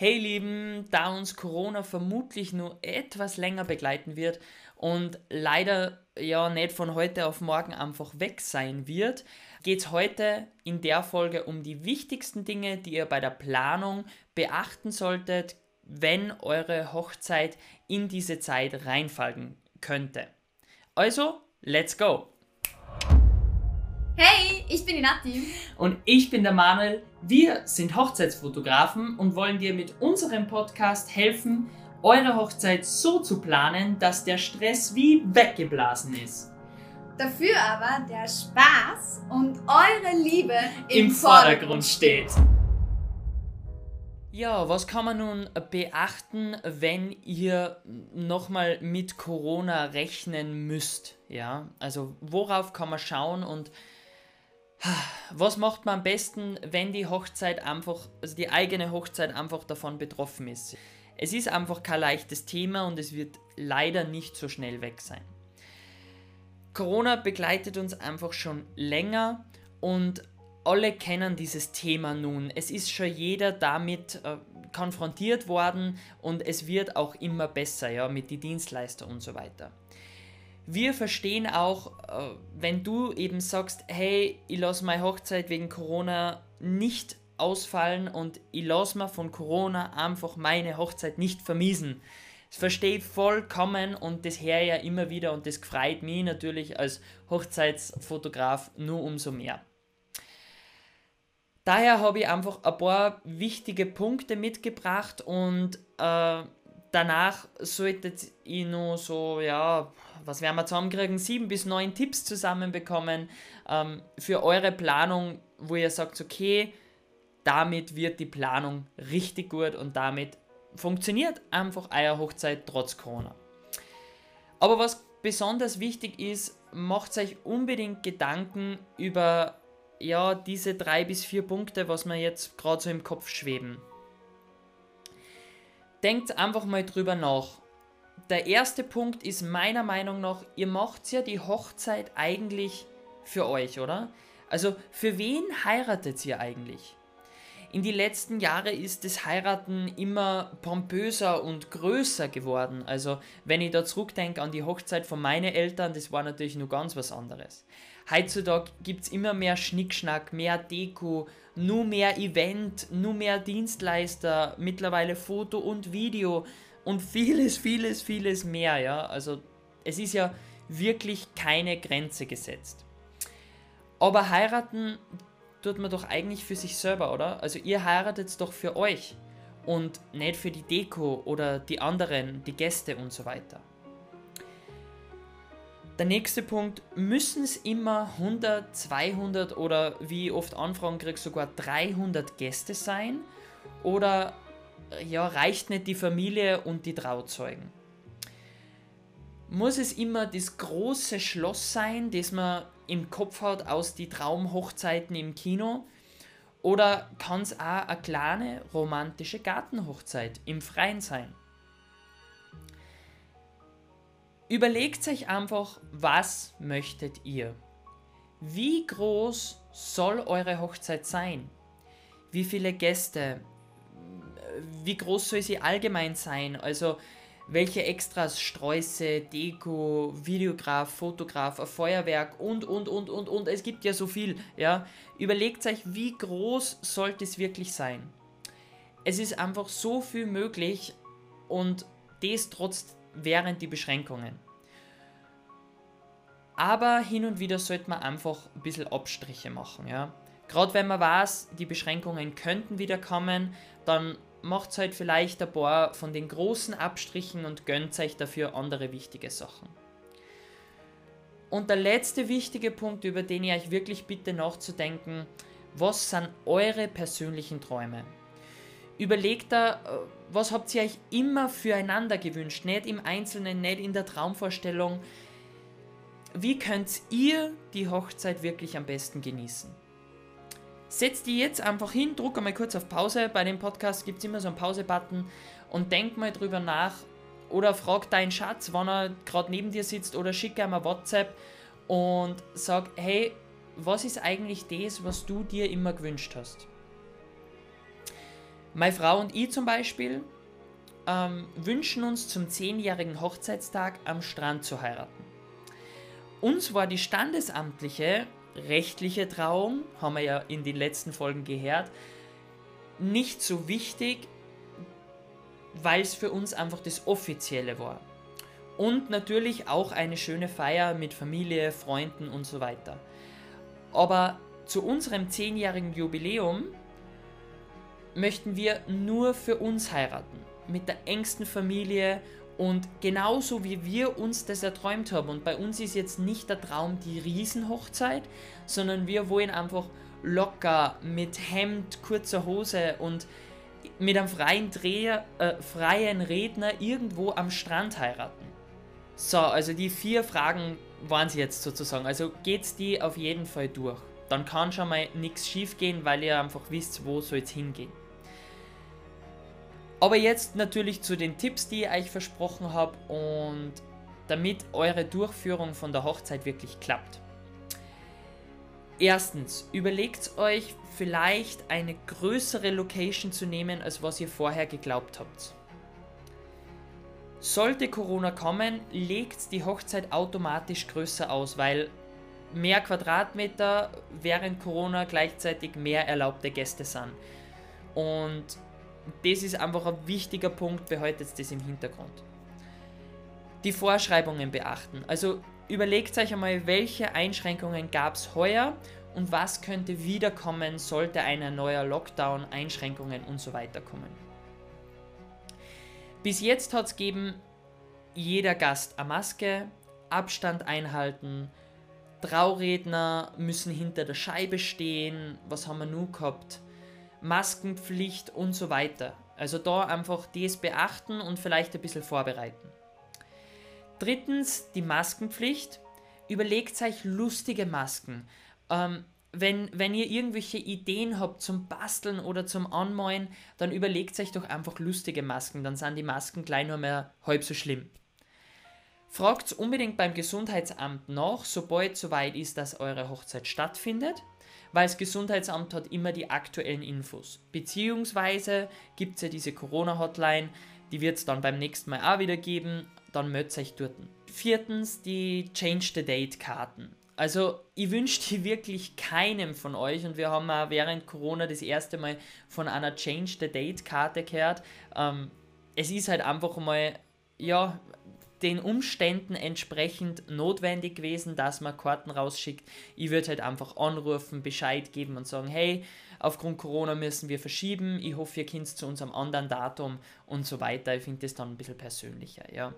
Hey Lieben, da uns Corona vermutlich nur etwas länger begleiten wird und leider ja nicht von heute auf morgen einfach weg sein wird, geht es heute in der Folge um die wichtigsten Dinge, die ihr bei der Planung beachten solltet, wenn eure Hochzeit in diese Zeit reinfallen könnte. Also, let's go! Ich bin die Nati. Und ich bin der Manuel. Wir sind Hochzeitsfotografen und wollen dir mit unserem Podcast helfen, eure Hochzeit so zu planen, dass der Stress wie weggeblasen ist. Dafür aber der Spaß und eure Liebe im, im Vordergrund steht. Ja, was kann man nun beachten, wenn ihr nochmal mit Corona rechnen müsst? Ja, also worauf kann man schauen und was macht man am besten, wenn die Hochzeit einfach, also die eigene Hochzeit einfach davon betroffen ist? Es ist einfach kein leichtes Thema und es wird leider nicht so schnell weg sein. Corona begleitet uns einfach schon länger und alle kennen dieses Thema nun. Es ist schon jeder damit äh, konfrontiert worden und es wird auch immer besser, ja, mit den Dienstleister und so weiter wir verstehen auch, äh, wenn du eben sagst, hey, ich lasse meine Hochzeit wegen Corona nicht ausfallen und ich lasse mir von Corona einfach meine Hochzeit nicht vermiesen. Das verstehe ich vollkommen und das ich ja immer wieder und das freut mich natürlich als Hochzeitsfotograf nur umso mehr. Daher habe ich einfach ein paar wichtige Punkte mitgebracht und äh, danach solltet ihr nur so, ja, was werden wir zusammenkriegen? Sieben bis neun Tipps zusammenbekommen ähm, für eure Planung, wo ihr sagt, okay, damit wird die Planung richtig gut und damit funktioniert einfach eure Hochzeit trotz Corona. Aber was besonders wichtig ist, macht euch unbedingt Gedanken über ja, diese drei bis vier Punkte, was mir jetzt gerade so im Kopf schweben. Denkt einfach mal drüber nach der erste Punkt ist meiner Meinung nach, ihr macht ja die Hochzeit eigentlich für euch, oder? Also für wen heiratet ihr eigentlich? In die letzten Jahre ist das Heiraten immer pompöser und größer geworden. Also wenn ich da zurückdenke an die Hochzeit von meinen Eltern, das war natürlich nur ganz was anderes. Heutzutage gibt es immer mehr Schnickschnack, mehr Deko, nur mehr Event, nur mehr Dienstleister, mittlerweile Foto und Video und vieles, vieles, vieles mehr, ja. Also es ist ja wirklich keine Grenze gesetzt. Aber heiraten tut man doch eigentlich für sich selber, oder? Also ihr heiratet doch für euch und nicht für die Deko oder die anderen, die Gäste und so weiter. Der nächste Punkt, müssen es immer 100, 200 oder wie oft Anfragen kriege, sogar 300 Gäste sein? Oder ja, reicht nicht die Familie und die Trauzeugen. Muss es immer das große Schloss sein, das man im Kopf hat aus die Traumhochzeiten im Kino? Oder kann es auch eine kleine romantische Gartenhochzeit im Freien sein? Überlegt euch einfach, was möchtet ihr? Wie groß soll eure Hochzeit sein? Wie viele Gäste? Wie groß soll sie allgemein sein? Also welche Extras, Sträuße, Deko, Videograf, Fotograf, Feuerwerk und, und, und, und, und. Es gibt ja so viel, ja. Überlegt euch, wie groß sollte es wirklich sein? Es ist einfach so viel möglich und das trotz während die Beschränkungen. Aber hin und wieder sollte man einfach ein bisschen Abstriche machen, ja. Gerade wenn man weiß, die Beschränkungen könnten wieder kommen, dann macht halt vielleicht ein paar von den großen Abstrichen und gönnt euch dafür andere wichtige Sachen. Und der letzte wichtige Punkt, über den ich euch wirklich bitte nachzudenken, was sind eure persönlichen Träume? Überlegt da, äh, was habt ihr euch immer füreinander gewünscht, nicht im Einzelnen, nicht in der Traumvorstellung. Wie könnt ihr die Hochzeit wirklich am besten genießen? Setz die jetzt einfach hin, druck einmal kurz auf Pause. Bei dem Podcast gibt es immer so einen Pause-Button und denk mal drüber nach oder frag deinen Schatz, wann er gerade neben dir sitzt oder schick ihm ein WhatsApp und sag, hey, was ist eigentlich das, was du dir immer gewünscht hast? Meine Frau und ich zum Beispiel ähm, wünschen uns zum 10-jährigen Hochzeitstag am Strand zu heiraten. Uns war die standesamtliche rechtliche Trauung, haben wir ja in den letzten Folgen gehört, nicht so wichtig, weil es für uns einfach das Offizielle war. Und natürlich auch eine schöne Feier mit Familie, Freunden und so weiter. Aber zu unserem 10-jährigen Jubiläum möchten wir nur für uns heiraten. Mit der engsten Familie und genauso wie wir uns das erträumt haben. Und bei uns ist jetzt nicht der Traum die Riesenhochzeit, sondern wir wollen einfach locker mit Hemd, kurzer Hose und mit einem freien Dreher, äh, freien Redner irgendwo am Strand heiraten. So, also die vier Fragen waren es jetzt sozusagen. Also geht's die auf jeden Fall durch. Dann kann schon mal nichts schief gehen, weil ihr einfach wisst, wo soll es hingehen. Aber jetzt natürlich zu den Tipps, die ich euch versprochen habe und damit eure Durchführung von der Hochzeit wirklich klappt. Erstens, überlegt euch vielleicht eine größere Location zu nehmen, als was ihr vorher geglaubt habt. Sollte Corona kommen, legt die Hochzeit automatisch größer aus, weil mehr Quadratmeter während Corona gleichzeitig mehr erlaubte Gäste sind. Und das ist einfach ein wichtiger Punkt, behaltet das im Hintergrund. Die Vorschreibungen beachten. Also überlegt euch einmal, welche Einschränkungen gab es heuer und was könnte wiederkommen, sollte ein neuer Lockdown, Einschränkungen und so weiter kommen. Bis jetzt hat es gegeben, jeder Gast eine Maske, Abstand einhalten, Trauredner müssen hinter der Scheibe stehen, was haben wir nun gehabt? Maskenpflicht und so weiter. Also da einfach das beachten und vielleicht ein bisschen vorbereiten. Drittens, die Maskenpflicht. Überlegt euch lustige Masken. Ähm, wenn, wenn ihr irgendwelche Ideen habt zum Basteln oder zum Anmalen, dann überlegt euch doch einfach lustige Masken. Dann sind die Masken gleich nur mehr halb so schlimm. Fragt unbedingt beim Gesundheitsamt nach, sobald soweit ist, dass eure Hochzeit stattfindet weil das Gesundheitsamt hat immer die aktuellen Infos. Beziehungsweise gibt es ja diese Corona-Hotline, die wird es dann beim nächsten Mal auch wieder geben, dann meldet euch dort. Viertens, die Change the Date-Karten. Also ich wünsche die wirklich keinem von euch und wir haben auch während Corona das erste Mal von einer Change the Date-Karte gehört. Ähm, es ist halt einfach mal, ja, den Umständen entsprechend notwendig gewesen, dass man Karten rausschickt. Ich würde halt einfach anrufen, Bescheid geben und sagen, hey, aufgrund Corona müssen wir verschieben, ich hoffe, ihr könnt zu unserem anderen Datum und so weiter. Ich finde das dann ein bisschen persönlicher, ja.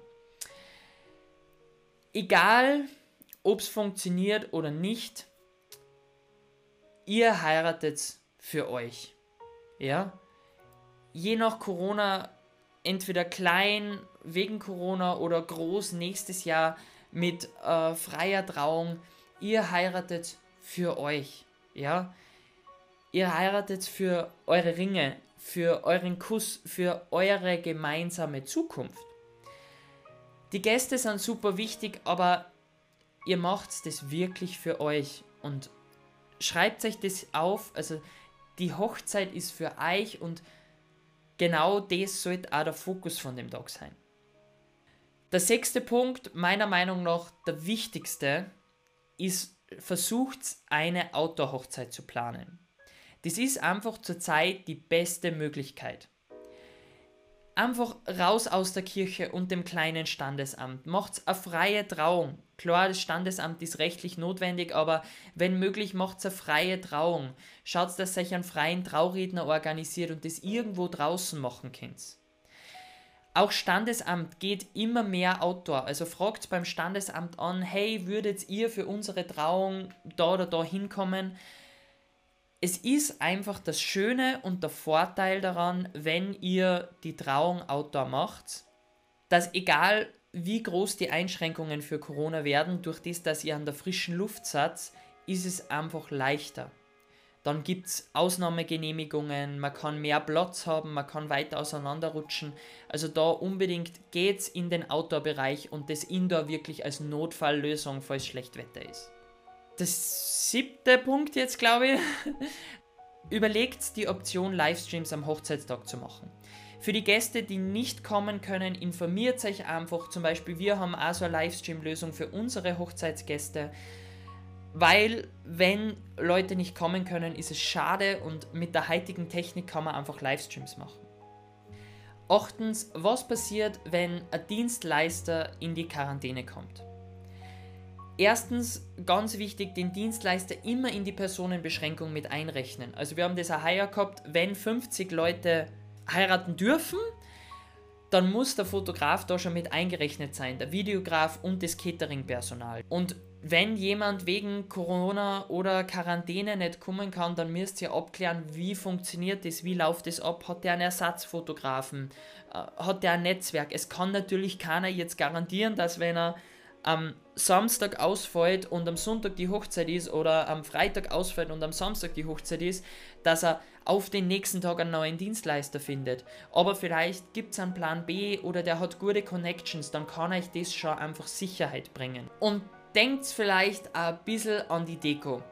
Egal, ob es funktioniert oder nicht, ihr heiratet für euch, ja. Je nach Corona entweder klein wegen Corona oder groß nächstes Jahr mit äh, freier Trauung. Ihr heiratet für euch, ja. Ihr heiratet für eure Ringe, für euren Kuss, für eure gemeinsame Zukunft. Die Gäste sind super wichtig, aber ihr macht das wirklich für euch und schreibt euch das auf. Also die Hochzeit ist für euch und genau das sollte auch der Fokus von dem Tag sein. Der sechste Punkt, meiner Meinung nach der wichtigste, ist, versucht eine Outdoor-Hochzeit zu planen. Das ist einfach zurzeit die beste Möglichkeit. Einfach raus aus der Kirche und dem kleinen Standesamt. Macht's eine freie Trauung. Klar, das Standesamt ist rechtlich notwendig, aber wenn möglich, macht's eine freie Trauung. Schaut, dass euch einen freien Trauredner organisiert und das irgendwo draußen machen könnt. Auch Standesamt geht immer mehr outdoor. Also fragt beim Standesamt an, hey, würdet ihr für unsere Trauung da oder da hinkommen? Es ist einfach das Schöne und der Vorteil daran, wenn ihr die Trauung outdoor macht, dass egal wie groß die Einschränkungen für Corona werden, durch das, dass ihr an der frischen Luft seid, ist es einfach leichter. Dann gibt es Ausnahmegenehmigungen, man kann mehr Platz haben, man kann weiter auseinanderrutschen. Also da unbedingt geht's in den Outdoor-Bereich und das Indoor wirklich als Notfalllösung, falls schlecht Wetter ist das siebte Punkt jetzt, glaube ich. überlegt die Option, Livestreams am Hochzeitstag zu machen. Für die Gäste, die nicht kommen können, informiert euch einfach. Zum Beispiel, wir haben auch so eine Livestream-Lösung für unsere Hochzeitsgäste. Weil, wenn Leute nicht kommen können, ist es schade und mit der heutigen Technik kann man einfach Livestreams machen. Achtens, was passiert, wenn ein Dienstleister in die Quarantäne kommt? Erstens, ganz wichtig, den Dienstleister immer in die Personenbeschränkung mit einrechnen. Also wir haben das auch heuer gehabt, wenn 50 Leute heiraten dürfen, dann muss der Fotograf da schon mit eingerechnet sein, der Videograf und das Cateringpersonal. Und wenn jemand wegen Corona oder Quarantäne nicht kommen kann, dann müsst ihr abklären, wie funktioniert das, wie läuft das ab, hat der einen Ersatzfotografen, äh, hat der ein Netzwerk. Es kann natürlich keiner jetzt garantieren, dass wenn er am Samstag ausfällt und am Sonntag die Hochzeit ist oder am Freitag ausfällt und am Samstag die Hochzeit ist, dass er auf den nächsten Tag einen neuen Dienstleister findet. Aber vielleicht gibt es einen Plan B oder der hat gute Connections, dann kann euch das schon einfach Sicherheit bringen. Und denkt vielleicht ein bisschen an die Deko.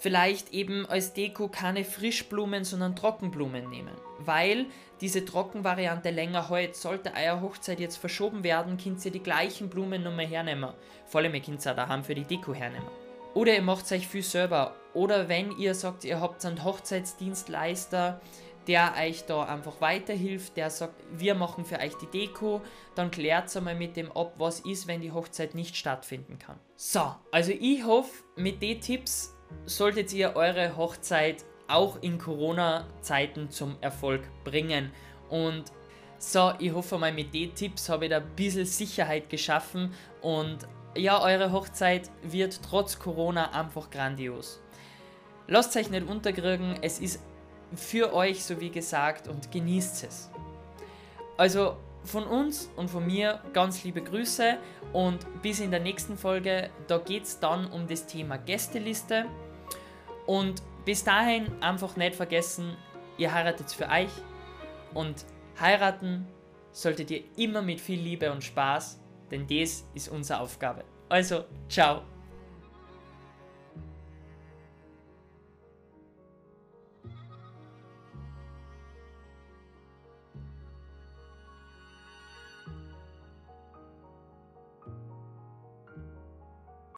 Vielleicht eben als Deko keine Frischblumen, sondern Trockenblumen nehmen. Weil diese Trockenvariante länger hält. Sollte eure Hochzeit jetzt verschoben werden, könnt ihr die gleichen Blumen nochmal hernehmen. Vor allem, ihr könnt auch daheim für die Deko hernehmen. Oder ihr macht euch viel selber. Oder wenn ihr sagt, ihr habt einen Hochzeitsdienstleister, der euch da einfach weiterhilft, der sagt, wir machen für euch die Deko, dann klärt einmal mit dem ab, was ist, wenn die Hochzeit nicht stattfinden kann. So, also ich hoffe, mit den Tipps solltet ihr eure Hochzeit auch in Corona-Zeiten zum Erfolg bringen. Und so, ich hoffe mal, mit den Tipps habe ich da ein bisschen Sicherheit geschaffen und ja, eure Hochzeit wird trotz Corona einfach grandios. Lasst euch nicht unterkriegen, es ist für euch, so wie gesagt, und genießt es. Also von uns und von mir ganz liebe Grüße und bis in der nächsten Folge, da geht es dann um das Thema Gästeliste. Und bis dahin einfach nicht vergessen, ihr heiratet für euch und heiraten solltet ihr immer mit viel Liebe und Spaß, denn das ist unsere Aufgabe. Also, ciao.